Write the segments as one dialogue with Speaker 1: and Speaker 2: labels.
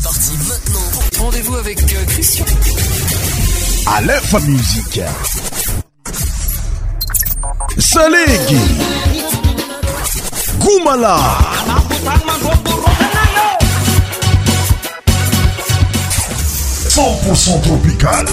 Speaker 1: C'est parti maintenant. Rendez-vous avec euh, Christian. À l'info musique. Salégui.
Speaker 2: Goumala. pour tropical.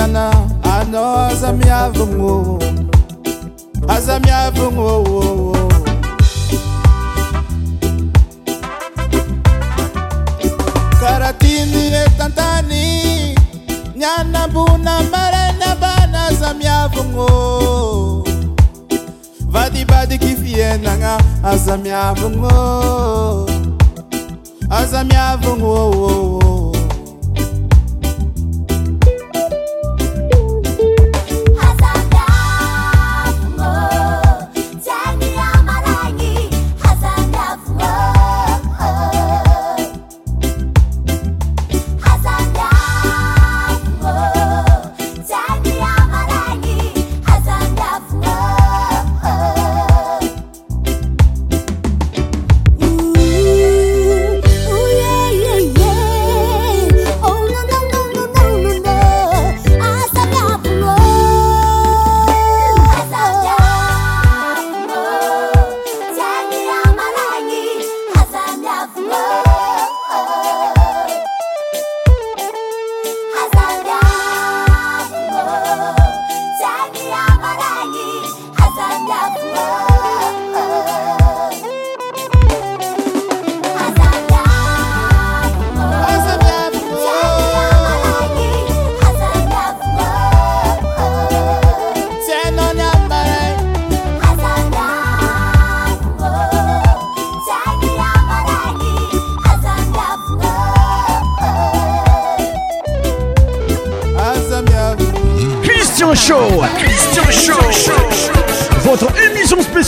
Speaker 3: nana I know as I'm yavungo As i Karatini etantani Nyana buna marena bana zam yavungo Vadi badi kifienanga Azam yavungo Azam yavungo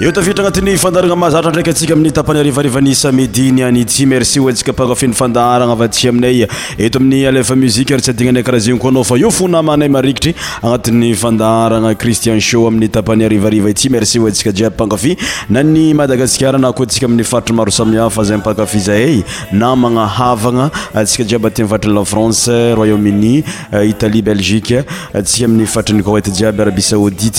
Speaker 4: eo tafitra agnatin'ny fandarana mahazatra ndraiky atsika amin'ny tapany arivarivany samedinay merci oskapanfdasy iaemi'ymuikays inaakany kaaofaayai aat'yaacristian amin'ytpahyiaiaymerci saibyask miyaaa aasaibytatrlafrance royaume-uni italie beiesa mi'yfatrnycetjiaby arab saodit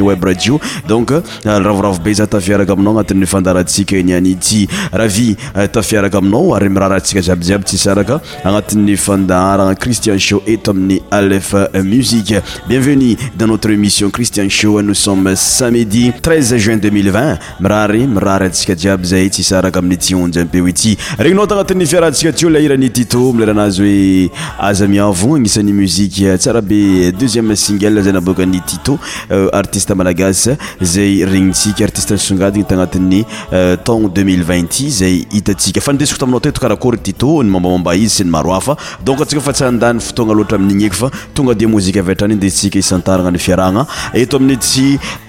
Speaker 4: onraae a tiarakaaina anatinyandarasika nyayay tafiaraka ainao ayiayaiaiayia e ain'y lf mui bienvenu dan notre émission cristian nosomme samidi juin 200 miary mirary asikajiayzay sraka anyy malagasy zay regnitsika artiste nysongadigna tagnatin'ny euh, ton 2020i zay hitatsika fa nidesiko taminao ateto karakory tito ny mombamomba izy sy ny marohafa donc antsika fa tsy andany fotoagna loatra amin'nigny eko fa tonga dia mozika avitrany iny de tsika isantarana ny fiaragna eto amini tsy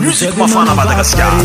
Speaker 2: musicomafana badagascara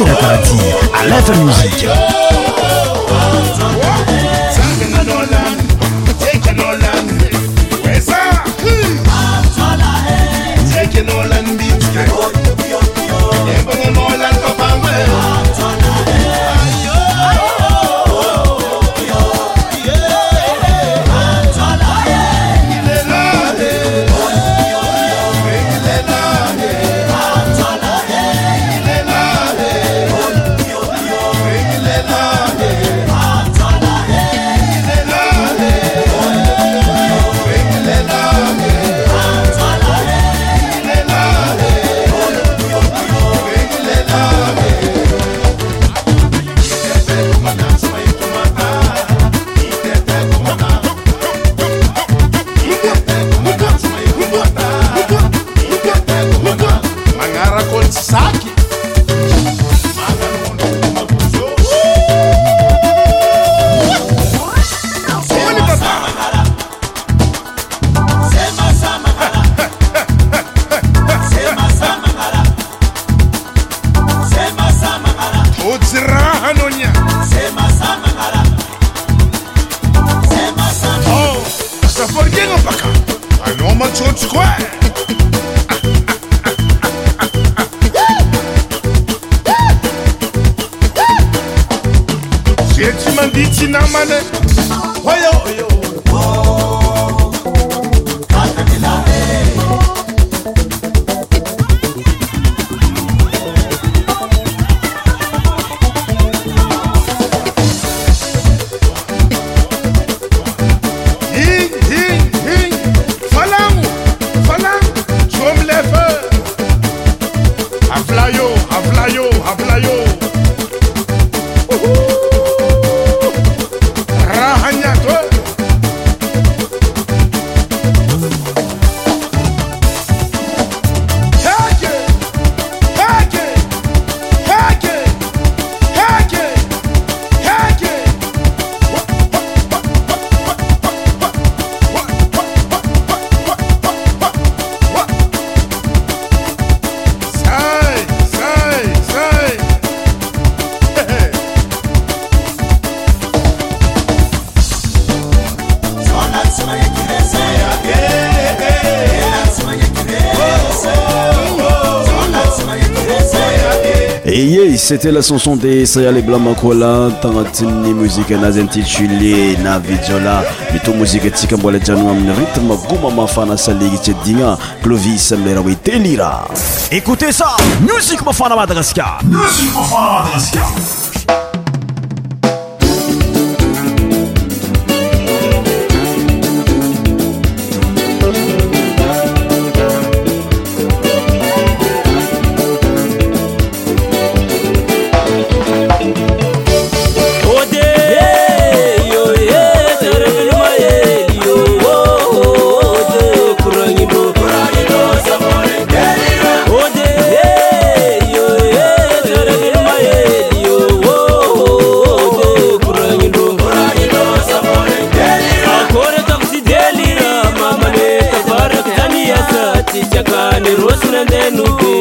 Speaker 2: la paradie à lête musique
Speaker 4: tela chanson de sayale blamakola tagnatiaminy mosike anazy intitulé na vijio la mito
Speaker 2: mozikeatsika
Speaker 4: mbola jianona amin'y rytmme gouma
Speaker 2: mahafana
Speaker 4: salekytsy
Speaker 2: adigna klovis amleraha hoe telira écoutez sa musik mafana madagaskarmsfamgas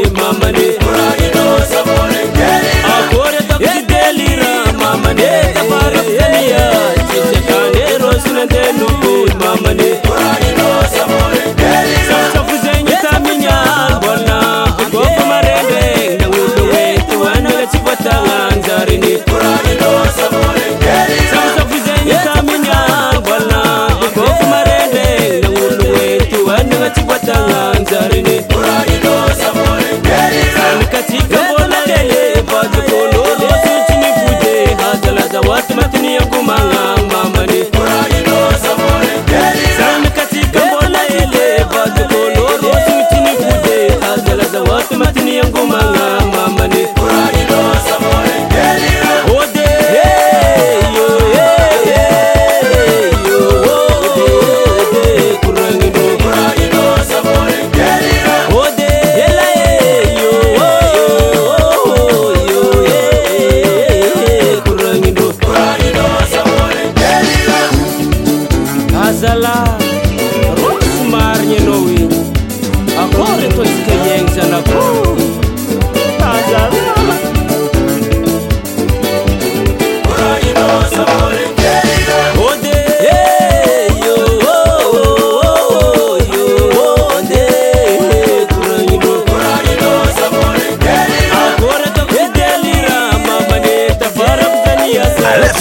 Speaker 5: mamaneakore takudelira mamane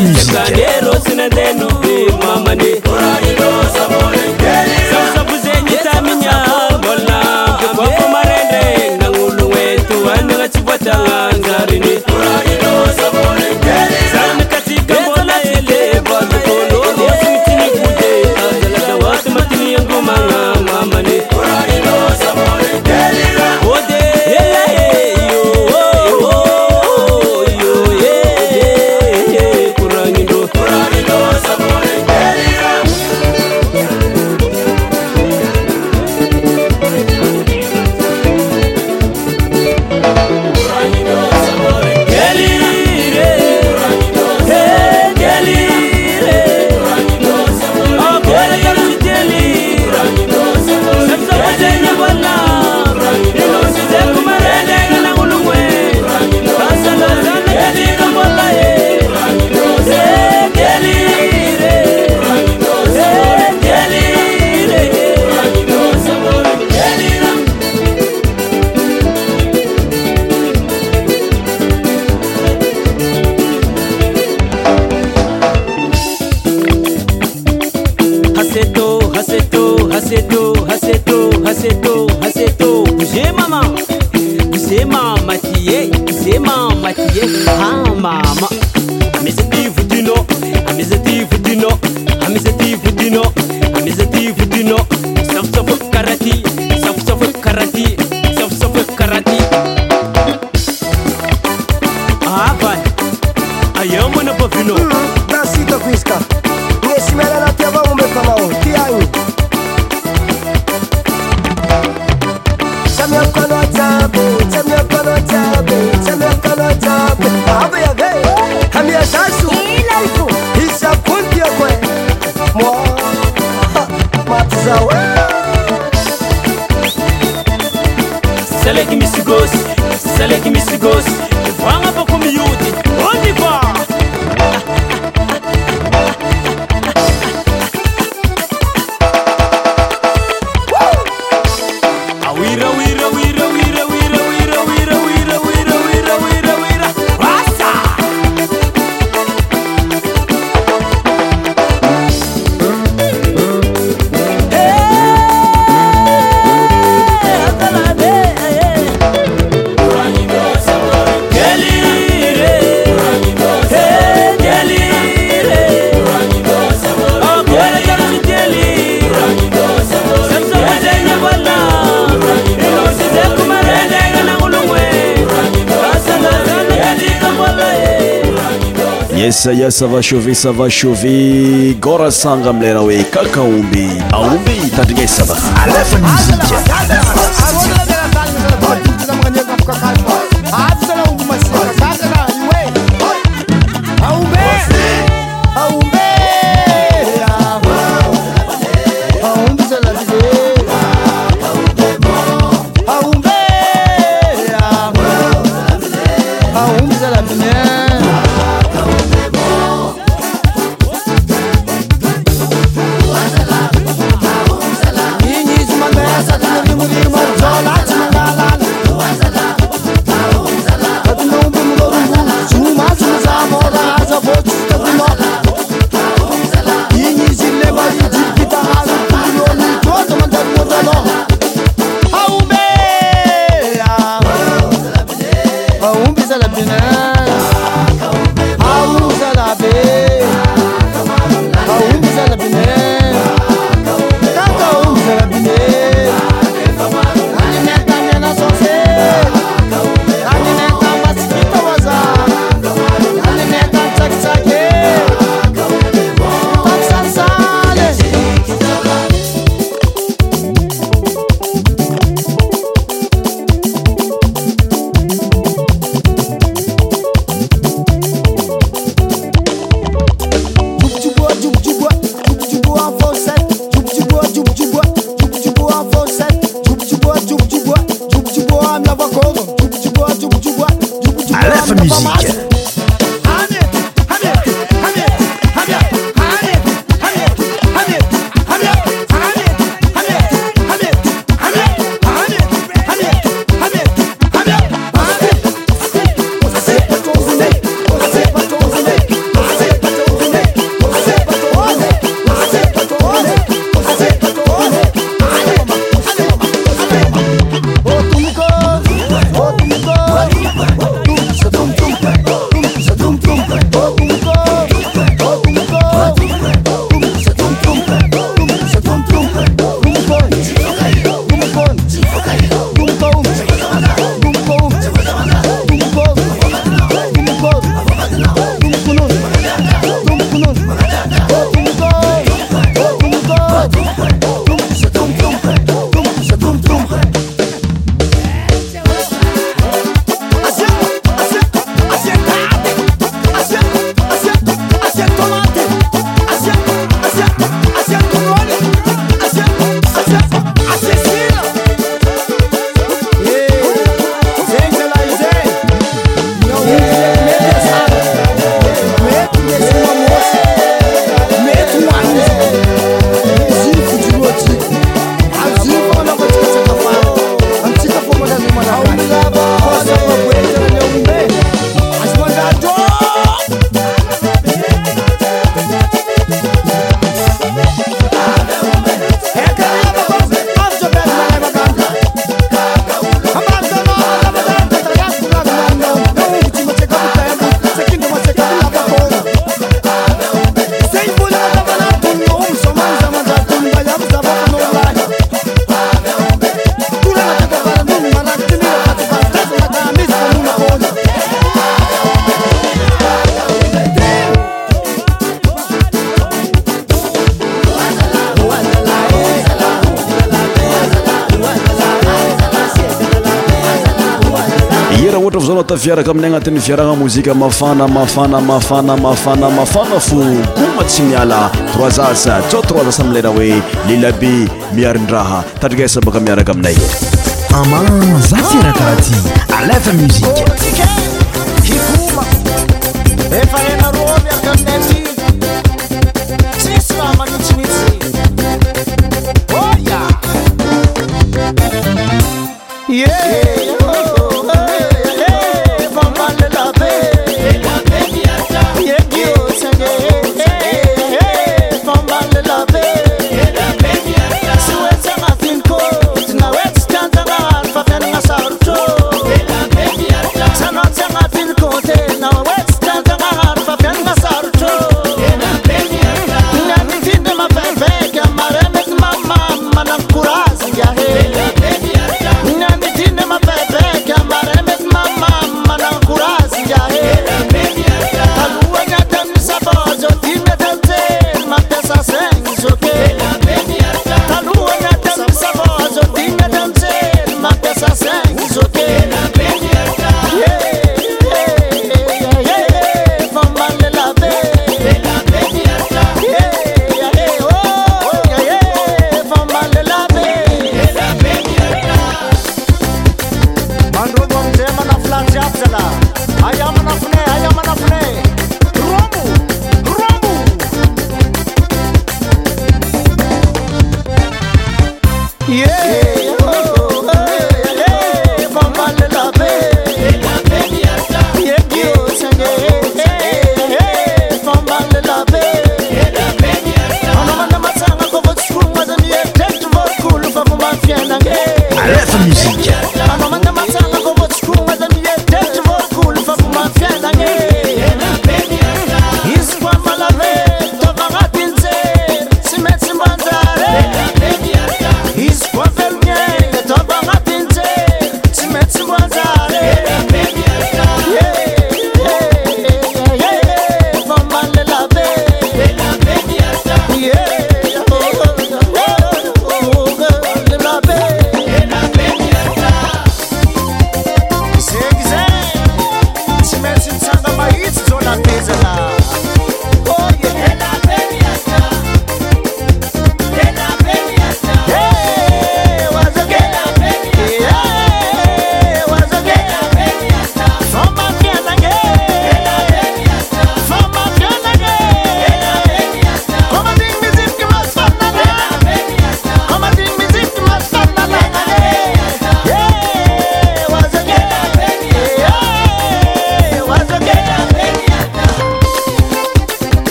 Speaker 5: musique.
Speaker 6: mistigos, sele é que mistigos, fala pouco miúdo. esaia sava chove sava chouve gorasanga amileraha oe kakaomby aomby itandrigna sava
Speaker 2: fia aminay agnatin'ny viarana mozika mafana mafana mafana mafana mafana fo koma tsy miala troizasa tso troizas amleraha hoe lelabe miarin-draha tatrika isa baka miaraka aminay ama zafyrataty aleta musika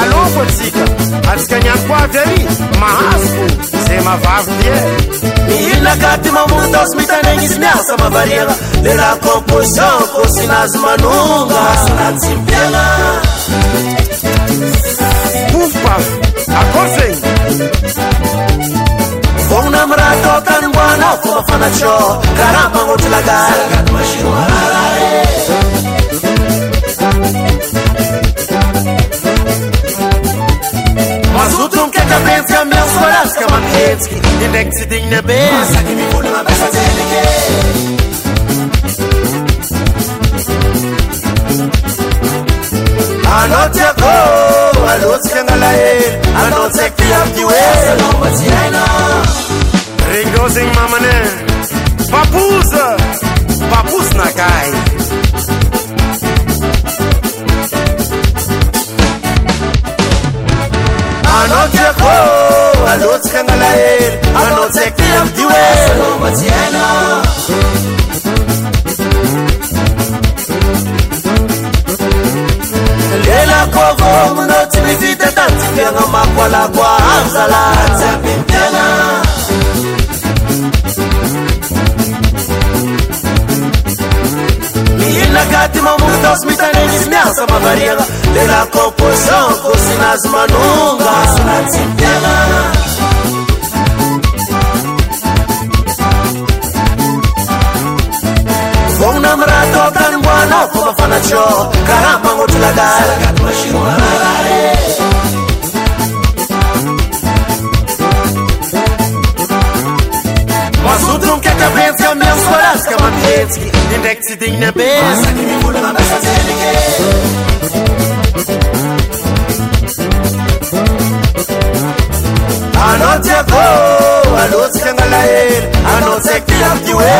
Speaker 6: alokoalsika azikanyankoadari mas se mavavodie
Speaker 7: ilna katimamon dos mitaneizymirsa mabaria lela komposon ko sinazymanona sonansifena
Speaker 6: pof paf akoze
Speaker 7: fonnamratotanyboana fomafanato karan bangoty lagakatmasiraaa ketabesambiasfaraskamanhesk tendeksi dinna
Speaker 6: bezananotak aloskangalae anotktiamie
Speaker 7: lombaien
Speaker 6: regdozin mamane papuza papuz naka akeakô alotsika agnalahey anao tsa kilavydie
Speaker 7: alomatsy ana
Speaker 6: lela kôvô manao tsy mizite tantyfiagnamako alakoa azala tza minpiana
Speaker 7: Ina katima mungu hospitali nisimyasa mavariyala Lera kopozo kusinazi manunga Sinatsimyala
Speaker 6: Vongna mrato kan mwana kuma fanacho Karamba ngotuladala Sakatwa shirumarare O assunto não quer que avance, é o mesmo coração que é uma ndrek tsydin nabeanotyako alotskangalair ano saktidatiwe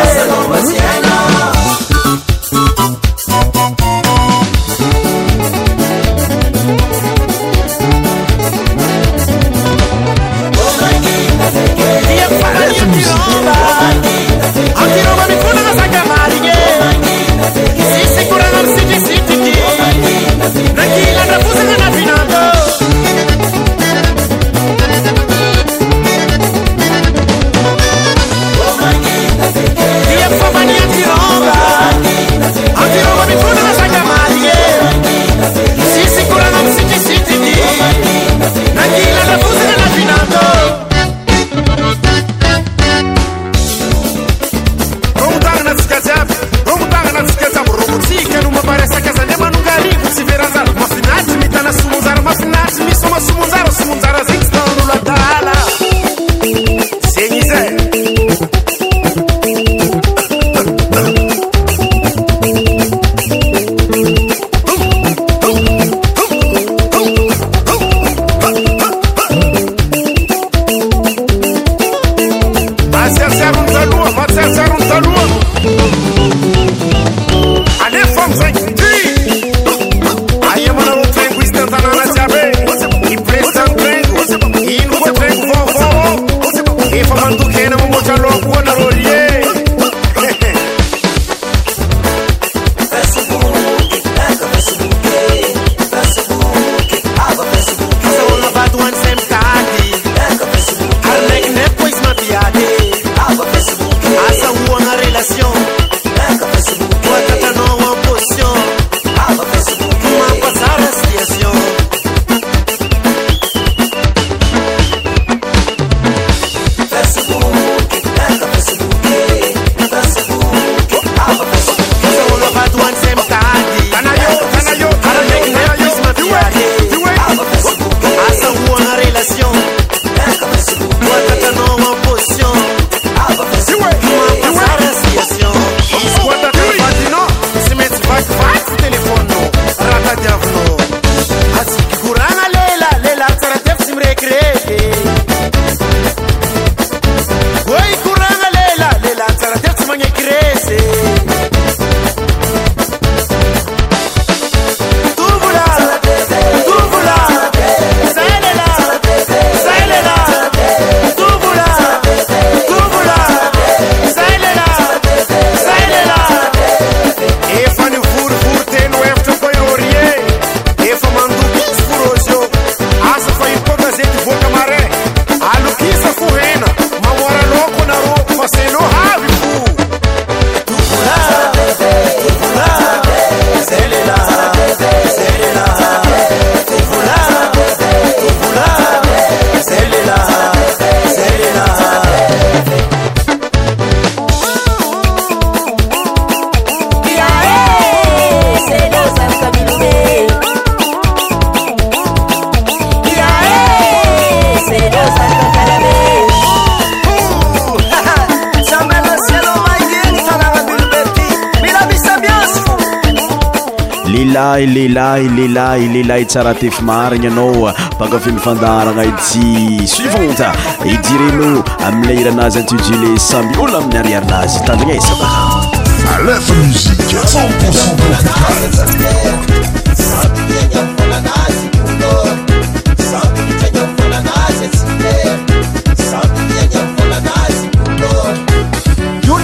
Speaker 2: laleila leila leilahy tsara tefi mariny anao bakafiny fandarana i ty suivante itireno amiley iranazy intujulé samby olo amin'ny ariarinazy tandinaesaaio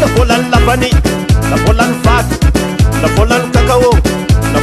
Speaker 6: lavolan'ny lavany avolany at avolan'y akaô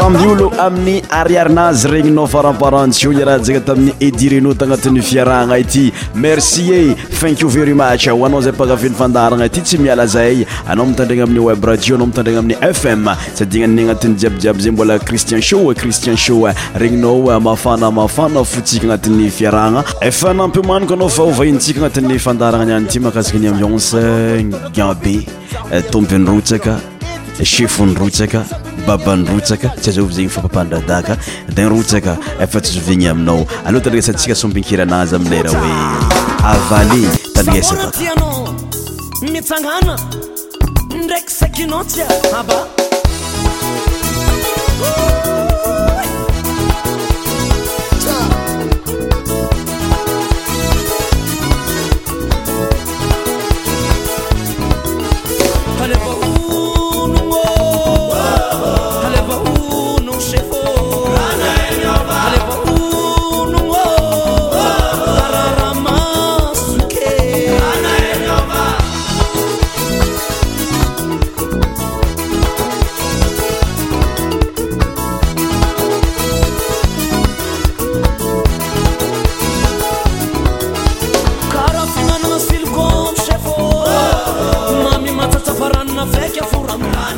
Speaker 2: aoo amin'y aiainazy regninao frarhaa tami'y adi renotanat'y fiarana ity merci e thanko verimahoaaafyan yinnaay fmaanatyiabiayzamcristin riienfanak anatyanz shefonyrotsaka babanyrotsaka tsy azaova zegny fapampandradaka da nrotsaka efatsy zovigny aminao alea tandraesatsika sompinkiry anazy amilera hoe avale tandresana tianao
Speaker 7: mitsangana ndraiky sakinatsya aba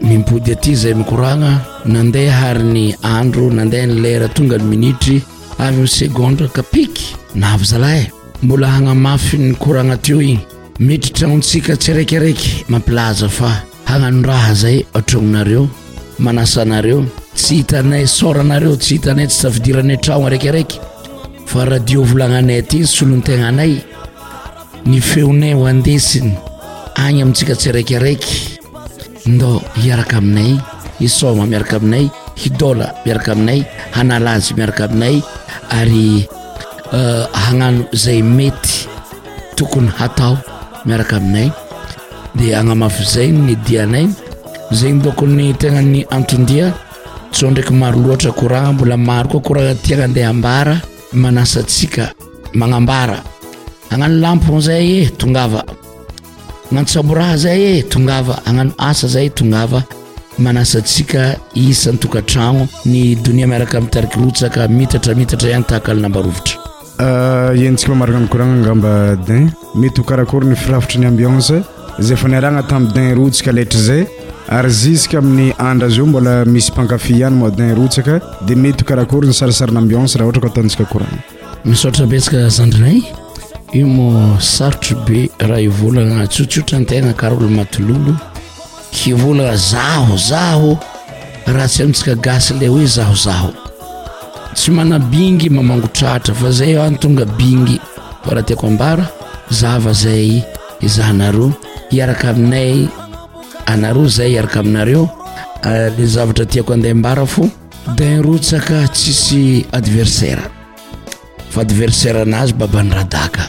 Speaker 6: mipody aty zay mikorana nandeha haryny andro nandeha ny lera tonga ny minitry avysecondre kapik naay zala mbola hanamafy nykorana ato iny metytranotsika tsy raikiraiky mampilaza fa hananoraha zay atrononareo anaaareo hitayyay nayaayalontaay y feon adesinyanyamitika ty raikiaraiky ndo iaraka aminay isoma miaraka aminay hidola miaraka aminay hanalazy miaraka aminay ary eh, anano zay mety tokony hatao miaraka aminay dia anamafy zany ny dianany zegny dokony tegnany antindia tso ndraiky maro loatra korana mbola maro koa korana ti anandehham-bara manasatsika magnambara agnano lampo zay e eh, tongava naosaborah zay e tongava anaoa zay ovaaaaka inytokatrano ny onia iaraka amtari otaka itatraitatra hay
Speaker 2: tahakalnabaovtra enntsika ah, mamarana nykorana angamba din mety ho karakory ny firafitry ny ambianse zay fa niarana tamin din rotsika letra zay ary zuska amin'ny andra zo mbola misy mpankafi hany m din rotsaka dia mety hokarakory nysarasarinyambiance rah ohatra ko atansika ourana mioatra
Speaker 6: betskazadrinay i mo sarotry be raha ivolana tsotsotrantegna karaha olomatlolo ivolana zazaraha tsy aitsika gasy la hoezazatsy anabingy mamagorta fa zay aytongabingy fraha tiako ambara zava zay zahnar iaraka aminay aar zay araka aminareo ah, zavatra tiako andembara fo da iotka tsisyadversair adversairenazy babanydradaka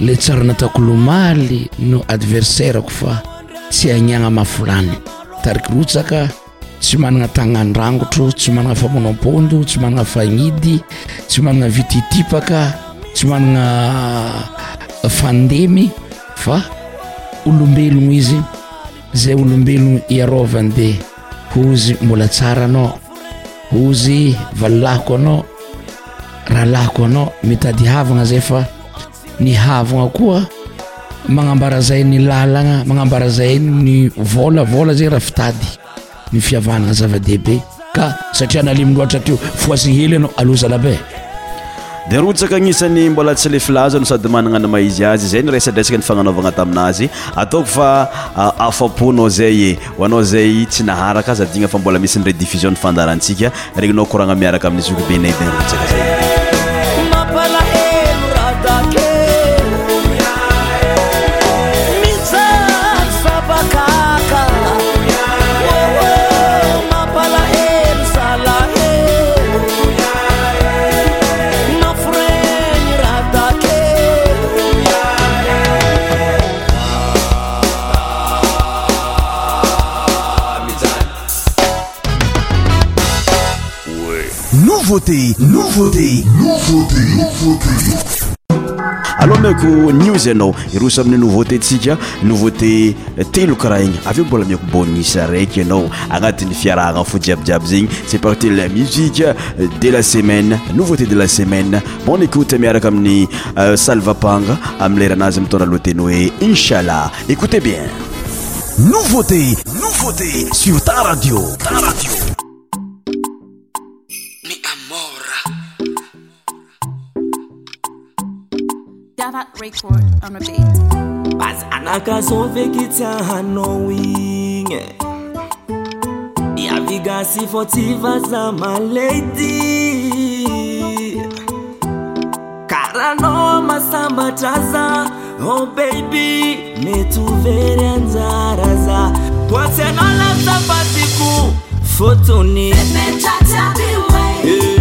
Speaker 6: la tsara natakolomaly no adversairako fa tsy aniana mahfolany tarikirotsaka tsy manana tanandrangotro tsy manana famonampondo tsy manana fanidy tsy manana vititipaka tsy manana ah, fandemy fa olombelogno izy zay olombelogna iarovany dea hozy mbola tsara anao ozy valilahiko anao raha lako anao mitady havagna zay fa ny havagna koa magnambara zay ny lalagna magnambara zay ny volavola zay raha fitady ny fiavanana zava-dehibe ka satria naliminohatra tyo foasiny hely ianao alozalabe
Speaker 2: dinrotsaka agnisany mbola tsy lefi lazano sady manana ny maizy azy zay nyresadresaka nyfagnanaovagna taminazy ataoko fa afaponao zay e ho anao zay tsy naharaka zady igna fa mbola misi nyrédiffision nnyfandarantsika regninao koragna miaraka amin''izik be nay dinrotsaka za alôha miko niws anao iroso amin'ny nouvauté tsika nouveauté telokiraha igny avyeo mbola miako bonis araiky anao agnatiny fiarahagna fo jiabyjiaby zegny c'est partut la musiqe euh, de la semaine nouveauté de la semaine bon écoute miaraka amin'ny euh, salvapang amilera anazy mitondnaloa teny hoe inshallah écoutez bien nouveauté nouvauté sur tnradio tnradio Impact Record on a beat. Bas anaka sove kitia hanowing Ya vigasi fotiva my lady. Karano masamba traza Oh baby metuveri anzara za Twasenala zapatiku fotoni Pepe tatabiwe eh.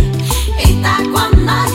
Speaker 2: Itakwa mnari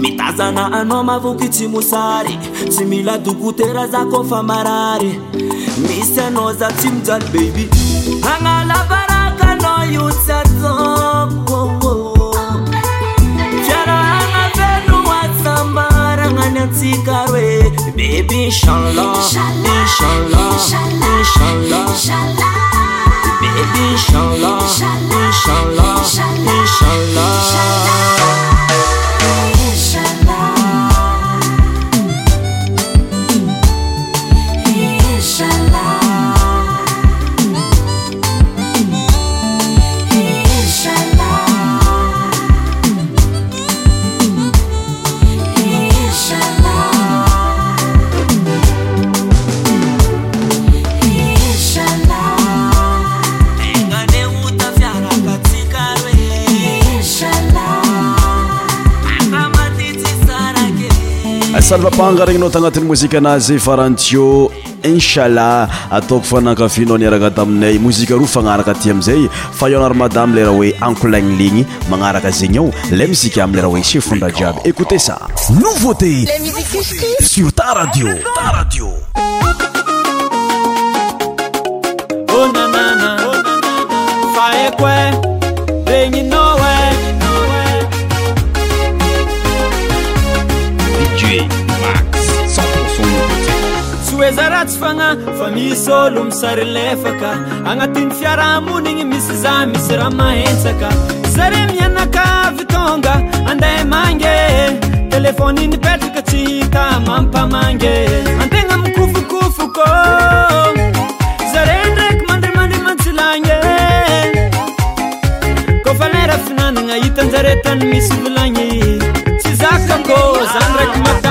Speaker 7: mitazana anao mavoki ty mosary sy mila dokotera zakofa marary misyana za ty mijaly baiby ana labarakanaotakaraaa beno asambarananyatsikaroey
Speaker 2: apanga regnynao tagnatin'ny mozika anazy fa rahantio inshallah ataoko fa nakafinao niarakata aminay mozika ro fagnaraka aty amizay fa eo anary madame leraha hoe ankolagnilegny magnaraka zegny ao la mizika amileraha hoe sefondra jiaby écouté sa novté sr tradiadi
Speaker 6: zarah tsy fagna fa misy ôlo misarilfaka anatin'ny fiaramonigny misy za misy raha mahentsaka zare mianakavytonga andeha mange telefônynypetraka tsy hita mampamange antegna mikofokofo kô oh. zare ndraky mandrimandimantsilagge kôfa leraha finanana hitanjare tany misy volagny tsy zakakô zany raky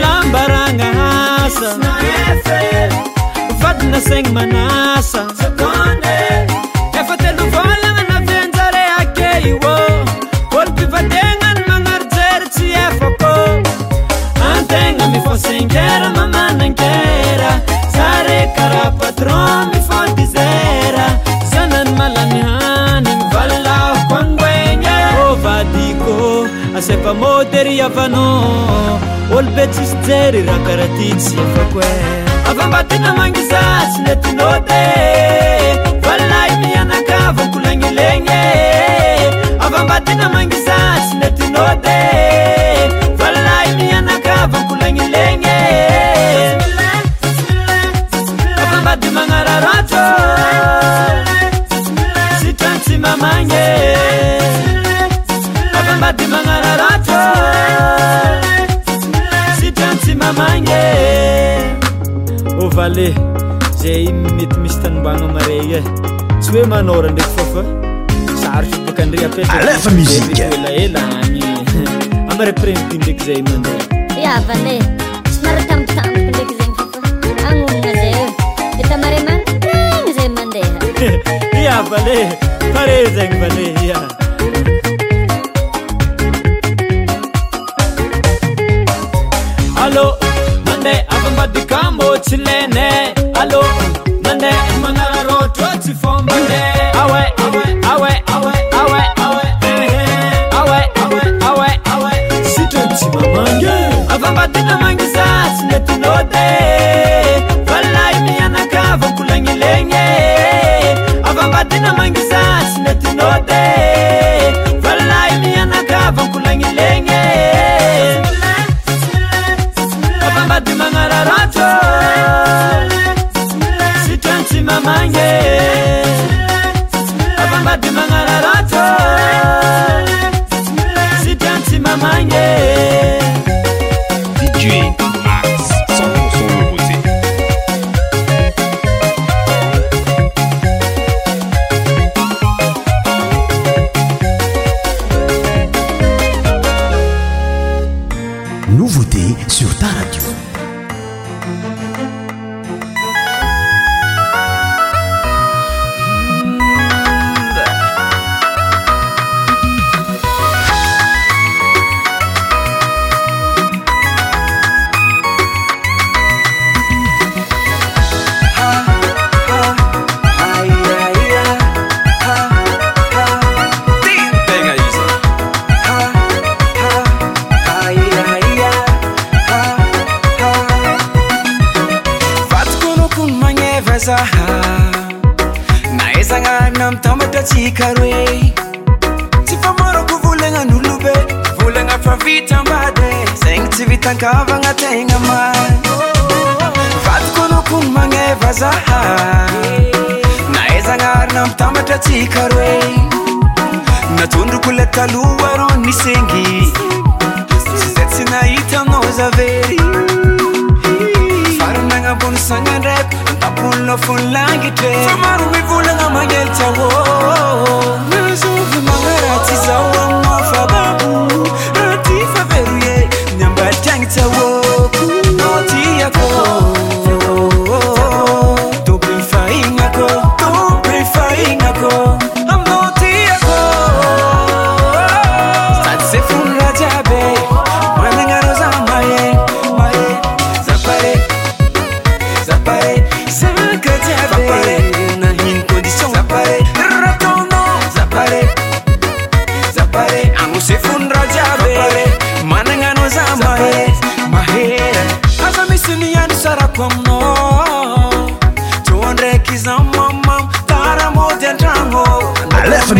Speaker 6: lambarana hasa vadinasagna manasa efa telovôlana anavenjare akei o bôlo pivatiagnany magnarojery tsy efa kô antegna nifasenkera mamanankera zare karaapatrony môdy ry avana olo betsizyjery raha karahatiny sy efako e avymbatina mangizatsy le tinôty valahi nianakavankolagnilegny avymbatyna mangizatsy le tinôty valahy nianakavankolagnilegny ôvale zay mety misy tanambana maray tsy hoe manora ndraky fôfa
Speaker 2: sarobôka ndre
Speaker 6: aelaany amara preni ndraky zay
Speaker 8: manehasaaozenyaa
Speaker 6: zany ma vabnamziyaavaklle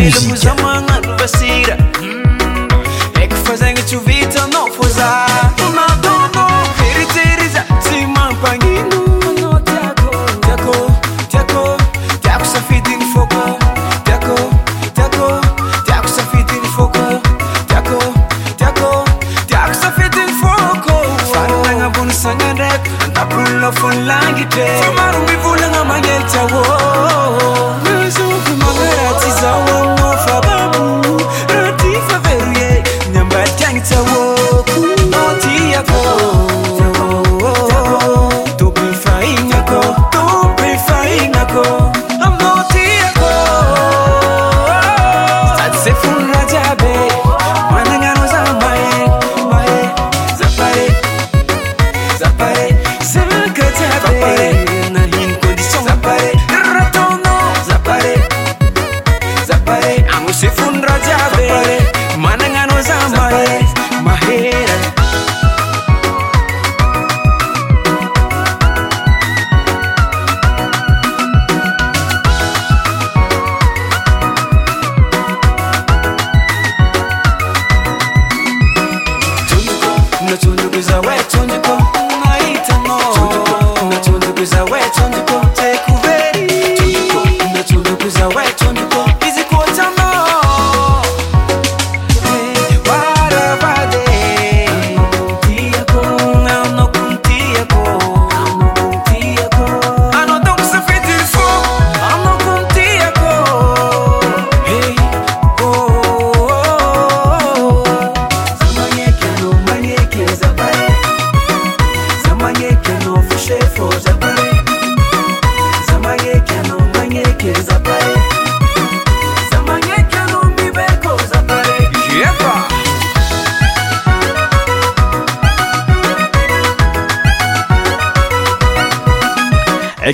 Speaker 2: musique.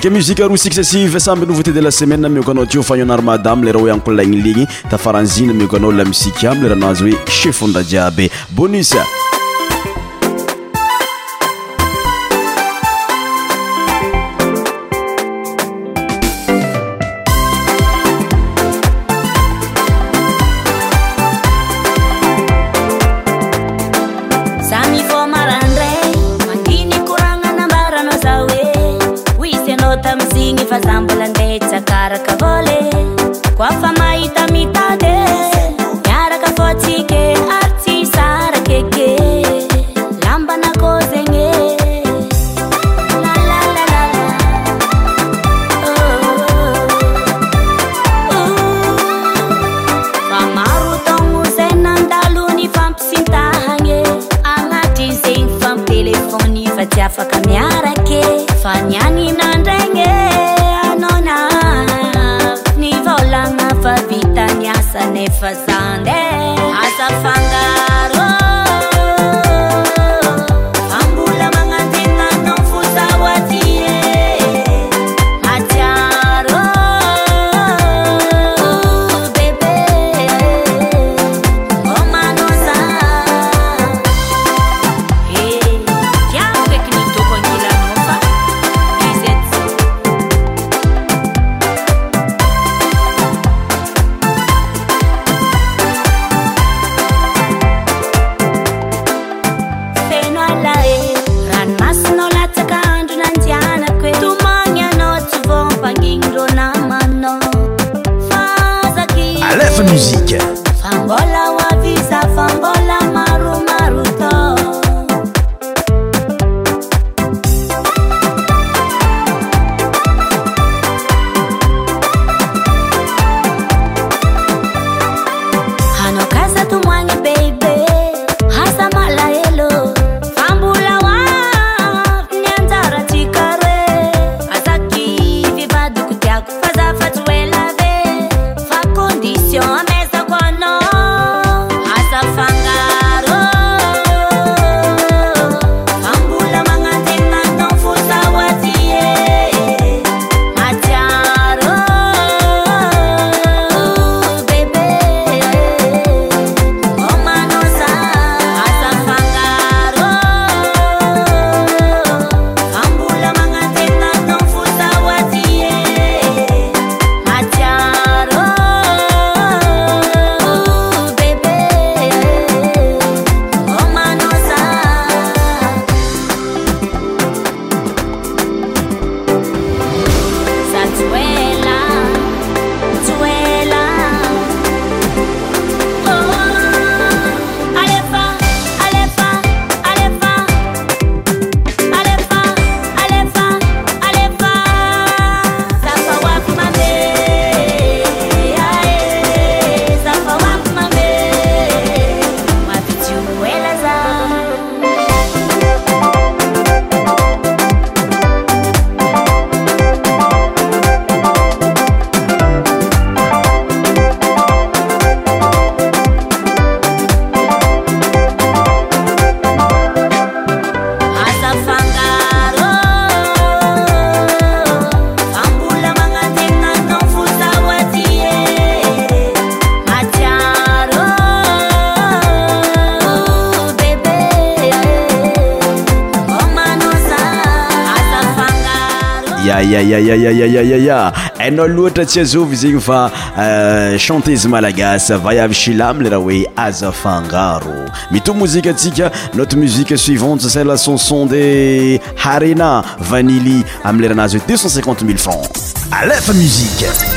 Speaker 2: ke musiqe roa successive samby novote de la semaine miokoanao tiofagnao anary madame leraha oe anko laignilegny tafaranzina miokanao lamisikyamy leraha anao azy hoe chefondrea jiaby bonusa
Speaker 8: anao loatra atsia zava zegny fa euh, chantézy malagas vayavy shila am leraha hoe aza fangaro mitot mouzike atsika notre musique suivante celle achanson de harena vanili ami leranazy hoe 2euxcent5iqn0e mille francs alefa musiqe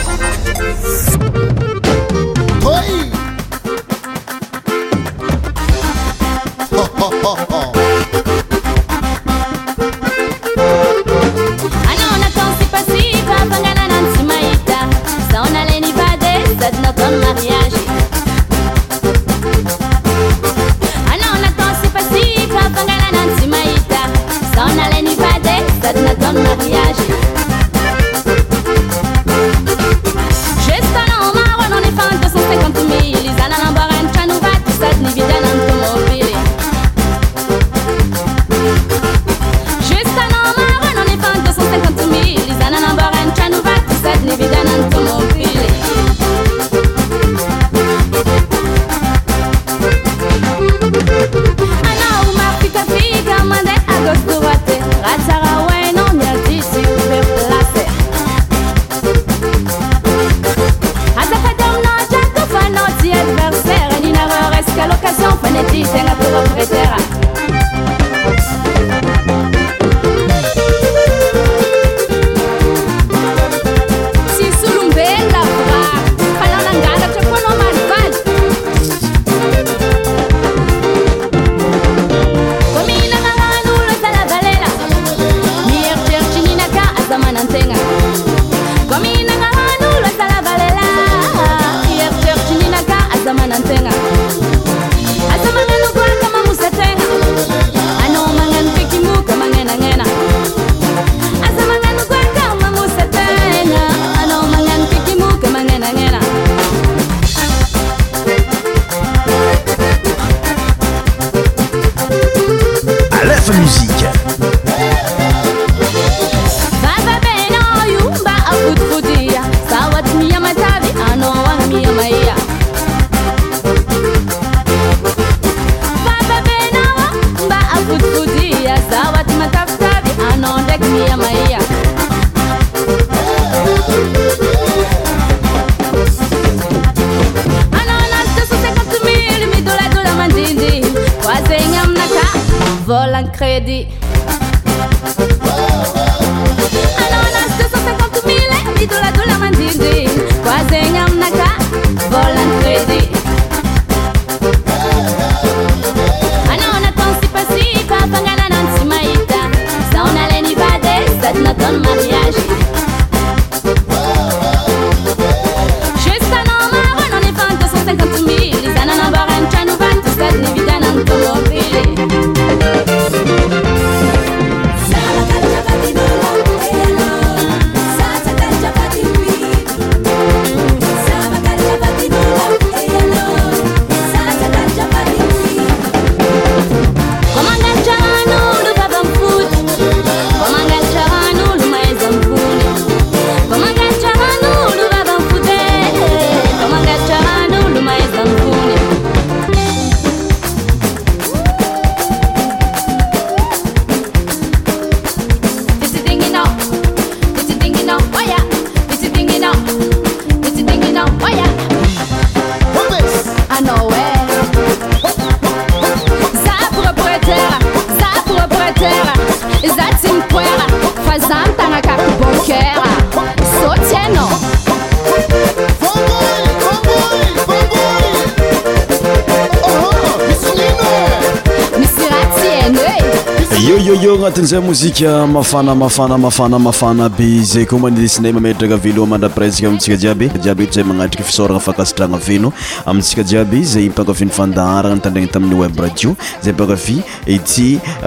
Speaker 8: za mozika mafana mafanamafana mafana by zay ko masinay maeraka veoanrask amsaiabyyaoaraosaiabypaafoadaana adranatai'y web radiozay paafy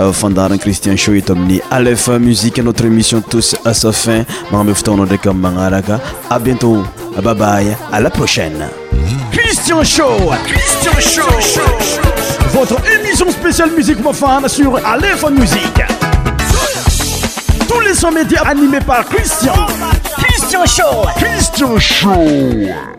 Speaker 8: uh, fandaaraa cristian sho et amin'ny alef musie notre émission tos safin maname ftana ndraky aanaaka bientôbabaaroaine tous les sommets médias animés par Christian. Christian Show. Christian Show.